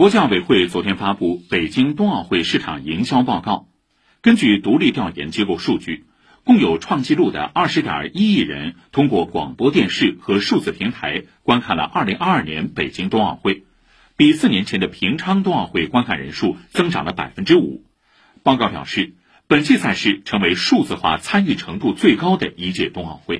国际奥委会昨天发布北京冬奥会市场营销报告。根据独立调研机构数据共有创纪录的二十点一亿人通过广播电视和数字平台观看了二零二二年北京冬奥会比四年前的平昌冬奥会观看人数增长了百分之五。报告表示本届赛事成为数字化参与程度最高的一届冬奥会。